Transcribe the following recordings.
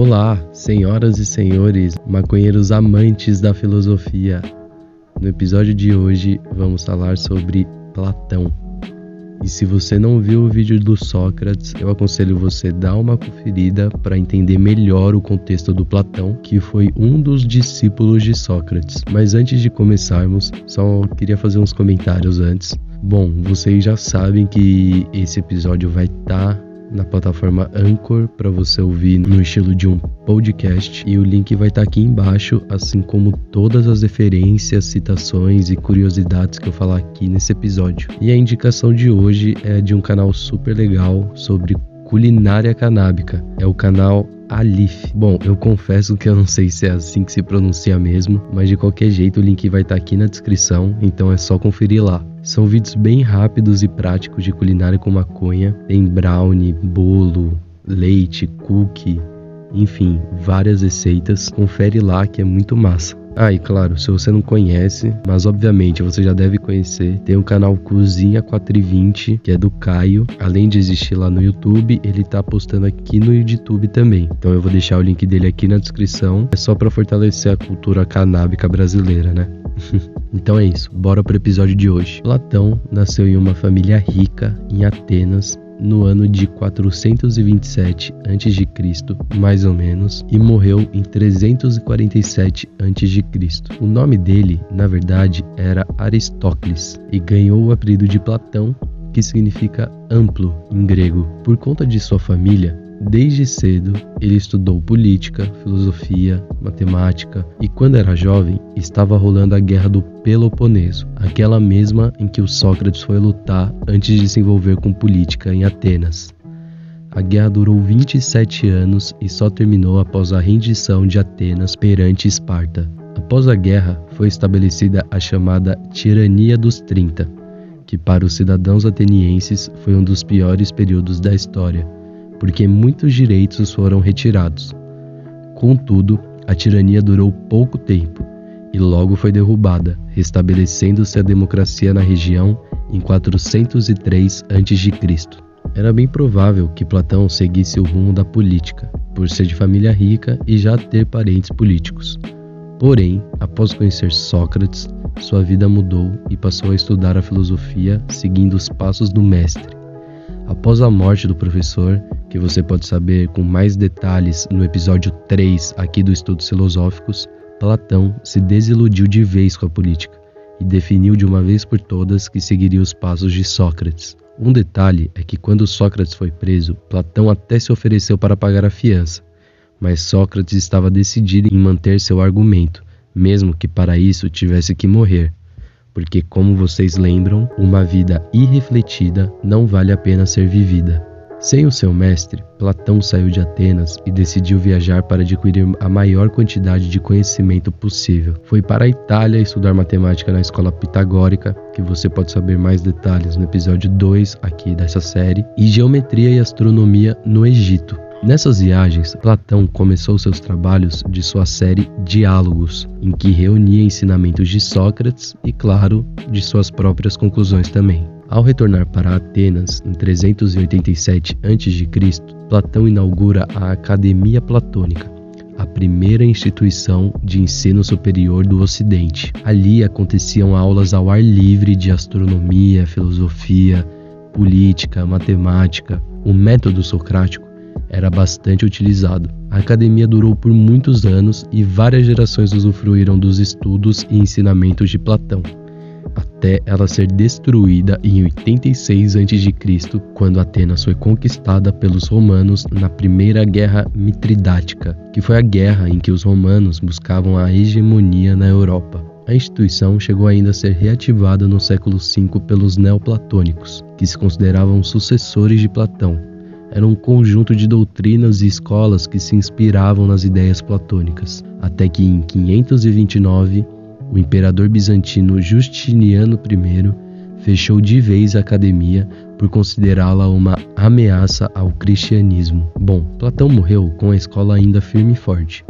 Olá, senhoras e senhores, maconheiros amantes da filosofia. No episódio de hoje vamos falar sobre Platão. E se você não viu o vídeo do Sócrates, eu aconselho você dar uma conferida para entender melhor o contexto do Platão, que foi um dos discípulos de Sócrates. Mas antes de começarmos, só queria fazer uns comentários antes. Bom, vocês já sabem que esse episódio vai estar tá na plataforma Anchor para você ouvir no estilo de um podcast e o link vai estar tá aqui embaixo, assim como todas as referências, citações e curiosidades que eu falar aqui nesse episódio. E a indicação de hoje é de um canal super legal sobre culinária canábica. É o canal Alif. Bom, eu confesso que eu não sei se é assim que se pronuncia mesmo, mas de qualquer jeito o link vai estar tá aqui na descrição, então é só conferir lá. São vídeos bem rápidos e práticos de culinária com maconha. Tem brownie, bolo, leite, cookie, enfim, várias receitas. Confere lá que é muito massa. Ah, e claro, se você não conhece, mas obviamente você já deve conhecer, tem o canal Cozinha 420, que é do Caio. Além de existir lá no YouTube, ele tá postando aqui no YouTube também. Então eu vou deixar o link dele aqui na descrição. É só para fortalecer a cultura canábica brasileira, né? então é isso, bora pro episódio de hoje. Platão nasceu em uma família rica em Atenas no ano de 427 a.C., mais ou menos, e morreu em 347 a.C. O nome dele, na verdade, era Aristócles e ganhou o apelido de Platão, que significa amplo em grego. Por conta de sua família, Desde cedo, ele estudou política, filosofia, matemática e, quando era jovem, estava rolando a Guerra do Peloponeso, aquela mesma em que o Sócrates foi lutar antes de se envolver com política em Atenas. A guerra durou 27 anos e só terminou após a rendição de Atenas perante Esparta. Após a guerra, foi estabelecida a chamada Tirania dos Trinta, que para os cidadãos atenienses foi um dos piores períodos da história porque muitos direitos foram retirados. Contudo, a tirania durou pouco tempo e logo foi derrubada, restabelecendo-se a democracia na região em 403 a.C. Era bem provável que Platão seguisse o rumo da política, por ser de família rica e já ter parentes políticos. Porém, após conhecer Sócrates, sua vida mudou e passou a estudar a filosofia seguindo os passos do mestre. Após a morte do professor, que você pode saber com mais detalhes no episódio 3 aqui do Estudos Filosóficos, Platão se desiludiu de vez com a política e definiu de uma vez por todas que seguiria os passos de Sócrates. Um detalhe é que quando Sócrates foi preso, Platão até se ofereceu para pagar a fiança, mas Sócrates estava decidido em manter seu argumento, mesmo que para isso tivesse que morrer. Porque, como vocês lembram, uma vida irrefletida não vale a pena ser vivida. Sem o seu mestre, Platão saiu de Atenas e decidiu viajar para adquirir a maior quantidade de conhecimento possível. Foi para a Itália estudar matemática na escola pitagórica, que você pode saber mais detalhes no episódio 2 aqui dessa série, e geometria e astronomia no Egito. Nessas viagens, Platão começou seus trabalhos de sua série Diálogos, em que reunia ensinamentos de Sócrates e, claro, de suas próprias conclusões também. Ao retornar para Atenas em 387 a.C., Platão inaugura a Academia Platônica, a primeira instituição de ensino superior do Ocidente. Ali aconteciam aulas ao ar livre de astronomia, filosofia, política, matemática. O método socrático era bastante utilizado. A academia durou por muitos anos e várias gerações usufruíram dos estudos e ensinamentos de Platão até ela ser destruída em 86 a.C., quando Atenas foi conquistada pelos romanos na Primeira Guerra Mitridática, que foi a guerra em que os romanos buscavam a hegemonia na Europa. A instituição chegou ainda a ser reativada no século V pelos neoplatônicos, que se consideravam sucessores de Platão. Era um conjunto de doutrinas e escolas que se inspiravam nas ideias platônicas, até que em 529 o imperador bizantino Justiniano I fechou de vez a academia por considerá-la uma ameaça ao cristianismo. Bom, Platão morreu com a escola ainda firme e forte.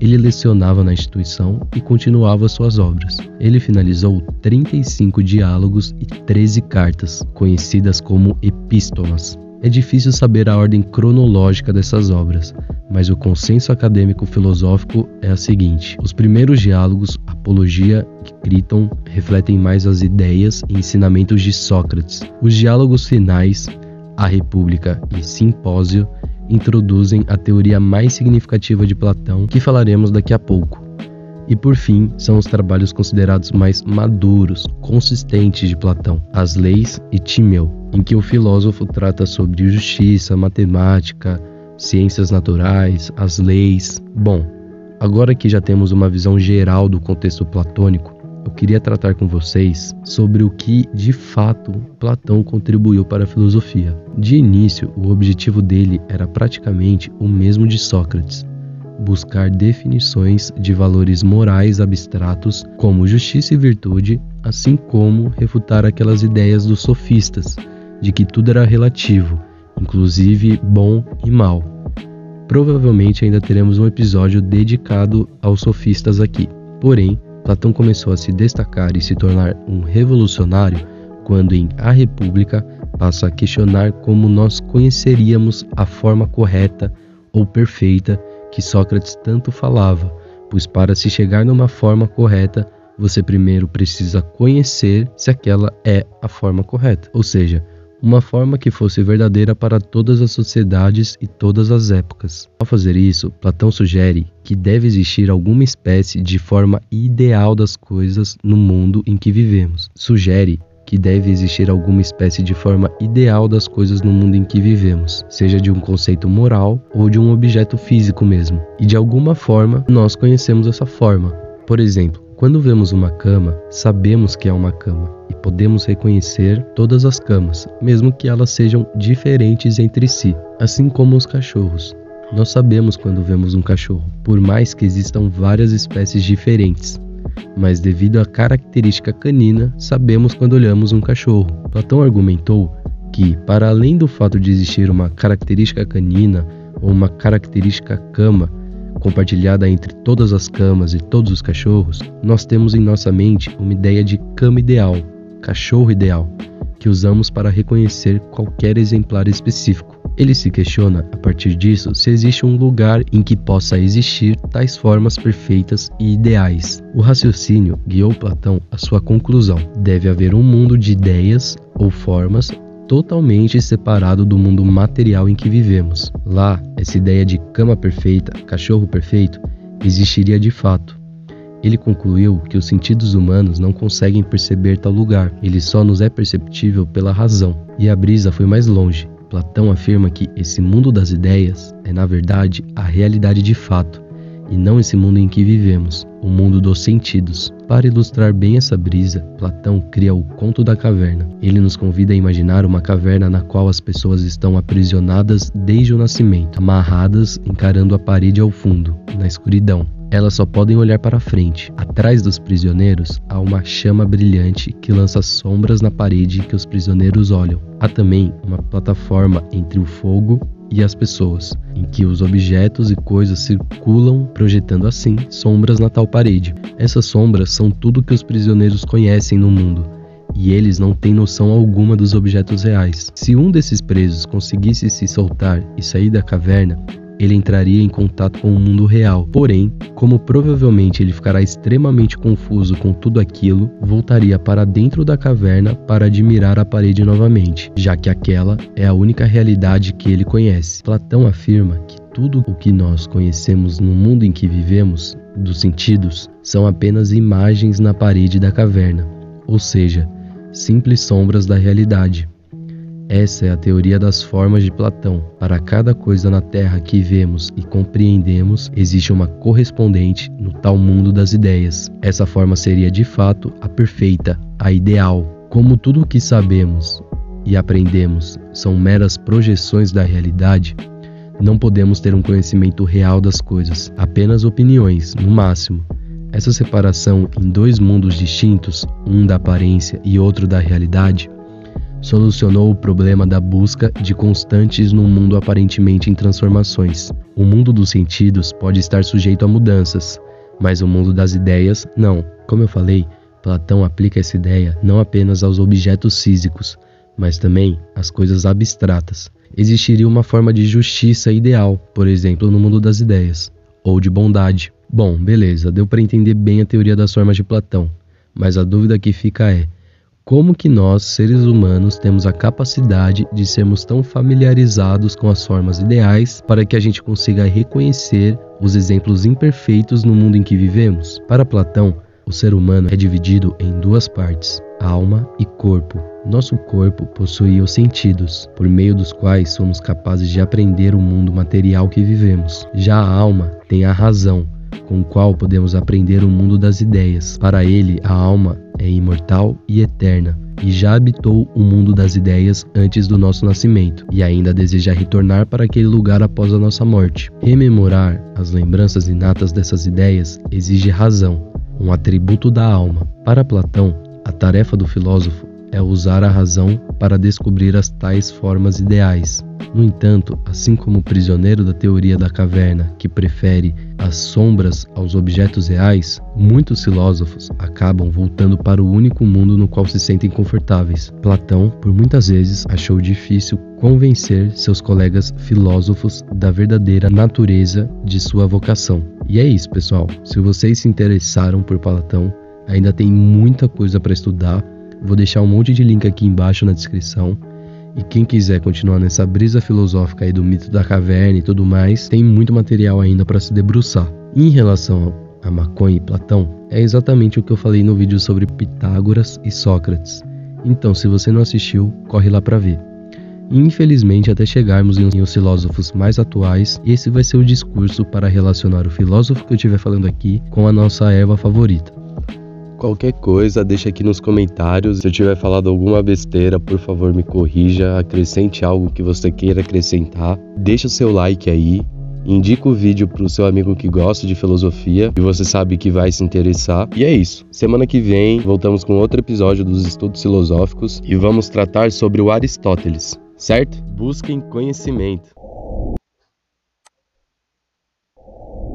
Ele lecionava na instituição e continuava suas obras. Ele finalizou 35 diálogos e 13 cartas, conhecidas como epístolas. É difícil saber a ordem cronológica dessas obras, mas o consenso acadêmico filosófico é a seguinte: os primeiros diálogos, Apologia e Criton, refletem mais as ideias e ensinamentos de Sócrates. Os diálogos finais, A República e Simpósio, introduzem a teoria mais significativa de Platão, que falaremos daqui a pouco. E por fim, são os trabalhos considerados mais maduros, consistentes de Platão, As Leis e Timeu, em que o filósofo trata sobre justiça, matemática, ciências naturais, as leis. Bom, agora que já temos uma visão geral do contexto platônico, eu queria tratar com vocês sobre o que de fato Platão contribuiu para a filosofia. De início, o objetivo dele era praticamente o mesmo de Sócrates: buscar definições de valores morais abstratos como justiça e virtude, assim como refutar aquelas ideias dos sofistas de que tudo era relativo, inclusive bom e mal. Provavelmente ainda teremos um episódio dedicado aos sofistas aqui. Porém, Platão começou a se destacar e se tornar um revolucionário quando em A República passa a questionar como nós conheceríamos a forma correta ou perfeita que Sócrates tanto falava, pois para se chegar numa forma correta, você primeiro precisa conhecer se aquela é a forma correta, ou seja, uma forma que fosse verdadeira para todas as sociedades e todas as épocas. Ao fazer isso, Platão sugere que deve existir alguma espécie de forma ideal das coisas no mundo em que vivemos. Sugere que deve existir alguma espécie de forma ideal das coisas no mundo em que vivemos, seja de um conceito moral ou de um objeto físico mesmo. E de alguma forma nós conhecemos essa forma. Por exemplo, quando vemos uma cama, sabemos que é uma cama e podemos reconhecer todas as camas, mesmo que elas sejam diferentes entre si, assim como os cachorros. Nós sabemos quando vemos um cachorro, por mais que existam várias espécies diferentes mas devido à característica canina, sabemos quando olhamos um cachorro. Platão argumentou que, para além do fato de existir uma característica canina ou uma característica cama compartilhada entre todas as camas e todos os cachorros, nós temos em nossa mente uma ideia de cama ideal, cachorro ideal, que usamos para reconhecer qualquer exemplar específico. Ele se questiona, a partir disso, se existe um lugar em que possa existir tais formas perfeitas e ideais. O raciocínio guiou Platão à sua conclusão: deve haver um mundo de ideias ou formas totalmente separado do mundo material em que vivemos. Lá, essa ideia de cama perfeita, cachorro perfeito, existiria de fato. Ele concluiu que os sentidos humanos não conseguem perceber tal lugar, ele só nos é perceptível pela razão. E a brisa foi mais longe. Platão afirma que esse mundo das ideias é, na verdade, a realidade de fato, e não esse mundo em que vivemos, o mundo dos sentidos. Para ilustrar bem essa brisa, Platão cria o conto da caverna. Ele nos convida a imaginar uma caverna na qual as pessoas estão aprisionadas desde o nascimento, amarradas, encarando a parede ao fundo, na escuridão. Elas só podem olhar para frente. Atrás dos prisioneiros há uma chama brilhante que lança sombras na parede que os prisioneiros olham. Há também uma plataforma entre o fogo e as pessoas, em que os objetos e coisas circulam, projetando assim sombras na tal parede. Essas sombras são tudo que os prisioneiros conhecem no mundo, e eles não têm noção alguma dos objetos reais. Se um desses presos conseguisse se soltar e sair da caverna, ele entraria em contato com o mundo real. Porém, como provavelmente ele ficará extremamente confuso com tudo aquilo, voltaria para dentro da caverna para admirar a parede novamente, já que aquela é a única realidade que ele conhece. Platão afirma que tudo o que nós conhecemos no mundo em que vivemos, dos sentidos, são apenas imagens na parede da caverna, ou seja, simples sombras da realidade. Essa é a teoria das formas de Platão. Para cada coisa na Terra que vemos e compreendemos, existe uma correspondente no tal mundo das ideias. Essa forma seria de fato a perfeita, a ideal. Como tudo o que sabemos e aprendemos são meras projeções da realidade, não podemos ter um conhecimento real das coisas, apenas opiniões, no máximo. Essa separação em dois mundos distintos, um da aparência e outro da realidade, solucionou o problema da busca de constantes num mundo aparentemente em transformações. O mundo dos sentidos pode estar sujeito a mudanças, mas o mundo das ideias não. Como eu falei, Platão aplica essa ideia não apenas aos objetos físicos, mas também às coisas abstratas. existiria uma forma de justiça ideal, por exemplo, no mundo das ideias, ou de bondade. Bom, beleza, deu para entender bem a teoria das formas de Platão, mas a dúvida que fica é: como que nós, seres humanos, temos a capacidade de sermos tão familiarizados com as formas ideais para que a gente consiga reconhecer os exemplos imperfeitos no mundo em que vivemos? Para Platão, o ser humano é dividido em duas partes, alma e corpo. Nosso corpo possui os sentidos, por meio dos quais somos capazes de aprender o mundo material que vivemos. Já a alma tem a razão, com o qual podemos aprender o mundo das ideias. Para ele, a alma é imortal e eterna, e já habitou o mundo das ideias antes do nosso nascimento, e ainda deseja retornar para aquele lugar após a nossa morte. Rememorar as lembranças inatas dessas ideias exige razão, um atributo da alma. Para Platão, a tarefa do filósofo é usar a razão para descobrir as tais formas ideais. No entanto, assim como o prisioneiro da teoria da caverna, que prefere as sombras aos objetos reais, muitos filósofos acabam voltando para o único mundo no qual se sentem confortáveis. Platão, por muitas vezes, achou difícil convencer seus colegas filósofos da verdadeira natureza de sua vocação. E é isso, pessoal. Se vocês se interessaram por Platão, ainda tem muita coisa para estudar Vou deixar um monte de link aqui embaixo na descrição. E quem quiser continuar nessa brisa filosófica aí do mito da caverna e tudo mais, tem muito material ainda para se debruçar. Em relação a maconha e Platão, é exatamente o que eu falei no vídeo sobre Pitágoras e Sócrates. Então, se você não assistiu, corre lá para ver. infelizmente, até chegarmos em os filósofos mais atuais, esse vai ser o discurso para relacionar o filósofo que eu estiver falando aqui com a nossa erva favorita. Qualquer coisa, deixa aqui nos comentários. Se eu tiver falado alguma besteira, por favor me corrija, acrescente algo que você queira acrescentar. Deixa o seu like aí. Indica o vídeo para o seu amigo que gosta de filosofia e você sabe que vai se interessar. E é isso. Semana que vem voltamos com outro episódio dos estudos filosóficos e vamos tratar sobre o Aristóteles, certo? Busquem conhecimento.